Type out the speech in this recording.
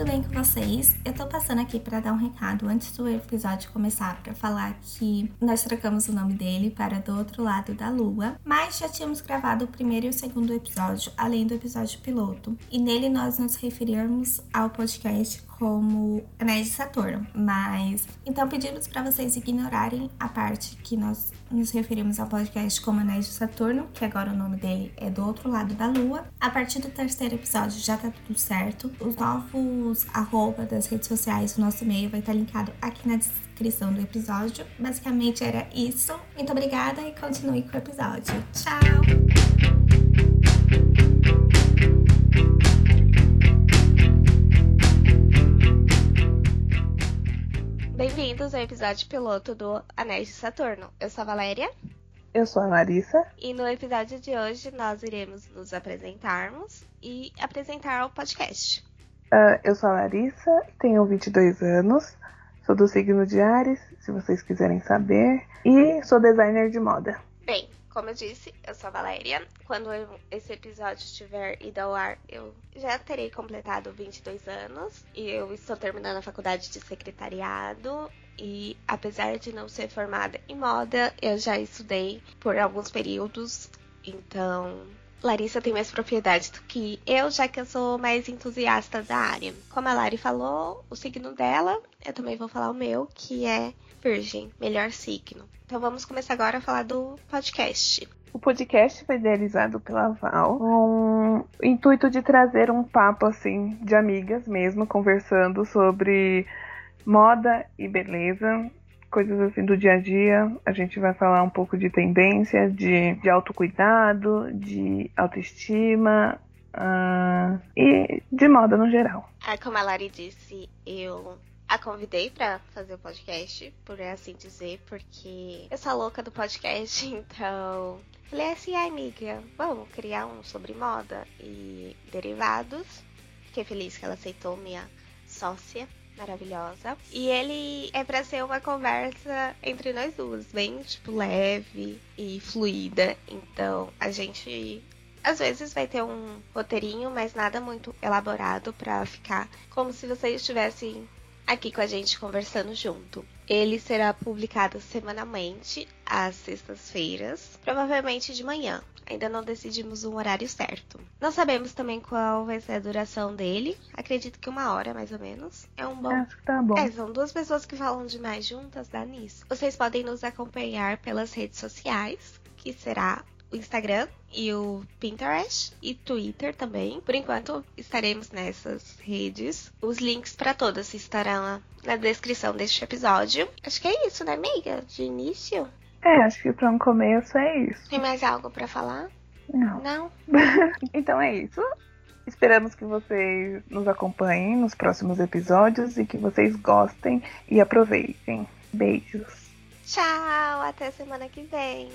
tudo bem com vocês? Eu tô passando aqui para dar um recado antes do episódio começar para falar que nós trocamos o nome dele para Do Outro Lado da Lua, mas já tínhamos gravado o primeiro e o segundo episódio, além do episódio piloto, e nele nós nos referirmos ao podcast como Anéis de Saturno, mas então pedimos para vocês ignorarem a parte que nós nos referimos ao podcast como Anéis de Saturno, que agora o nome dele é Do Outro Lado da Lua. A partir do terceiro episódio já tá tudo certo. Os novos arroba das redes sociais, o nosso e-mail vai estar linkado aqui na descrição do episódio. Basicamente era isso. Muito obrigada e continue com o episódio. Tchau! Bem-vindos ao episódio piloto do Anéis de Saturno. Eu sou a Valéria. Eu sou a Larissa. E no episódio de hoje nós iremos nos apresentarmos e apresentar o podcast. Uh, eu sou a Larissa, tenho 22 anos, sou do signo de Ares, se vocês quiserem saber, e sou designer de moda. Bem, como eu disse, eu sou a Valéria. Quando esse episódio estiver ido ao ar, eu já terei completado 22 anos e eu estou terminando a faculdade de secretariado. E apesar de não ser formada em moda, eu já estudei por alguns períodos. Então, Larissa tem mais propriedade do que eu, já que eu sou mais entusiasta da área. Como a Lari falou, o signo dela, eu também vou falar o meu, que é Virgem, melhor signo. Então vamos começar agora a falar do podcast. O podcast foi idealizado pela Val com o intuito de trazer um papo assim de amigas mesmo, conversando sobre moda e beleza, coisas assim do dia a dia. A gente vai falar um pouco de tendência, de, de autocuidado, de autoestima, Uh, e de moda no geral. Ah, como a Lari disse, eu a convidei para fazer o podcast, por assim dizer, porque eu sou louca do podcast, então falei assim, ai amiga, vamos criar um sobre moda e derivados. Fiquei feliz que ela aceitou minha sócia maravilhosa. E ele é para ser uma conversa entre nós duas, bem tipo leve e fluida. Então a gente às vezes vai ter um roteirinho, mas nada muito elaborado para ficar como se vocês estivessem aqui com a gente conversando junto. Ele será publicado semanalmente às sextas-feiras, provavelmente de manhã. Ainda não decidimos um horário certo. Não sabemos também qual vai ser a duração dele. Acredito que uma hora, mais ou menos. É um bom. Acho que tá bom. É, são duas pessoas que falam demais juntas, dá nisso. Vocês podem nos acompanhar pelas redes sociais, que será o Instagram e o Pinterest e Twitter também. Por enquanto estaremos nessas redes. Os links para todas estarão na descrição deste episódio. Acho que é isso, né, amiga? De início. É, acho que para um começo é isso. Tem mais algo para falar? Não. Não? então é isso. Esperamos que vocês nos acompanhem nos próximos episódios e que vocês gostem e aproveitem. Beijos. Tchau, até semana que vem.